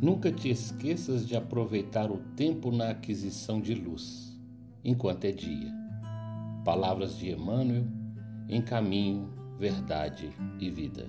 Nunca te esqueças de aproveitar o tempo na aquisição de luz, enquanto é dia. Palavras de Emmanuel, em caminho, verdade e vida.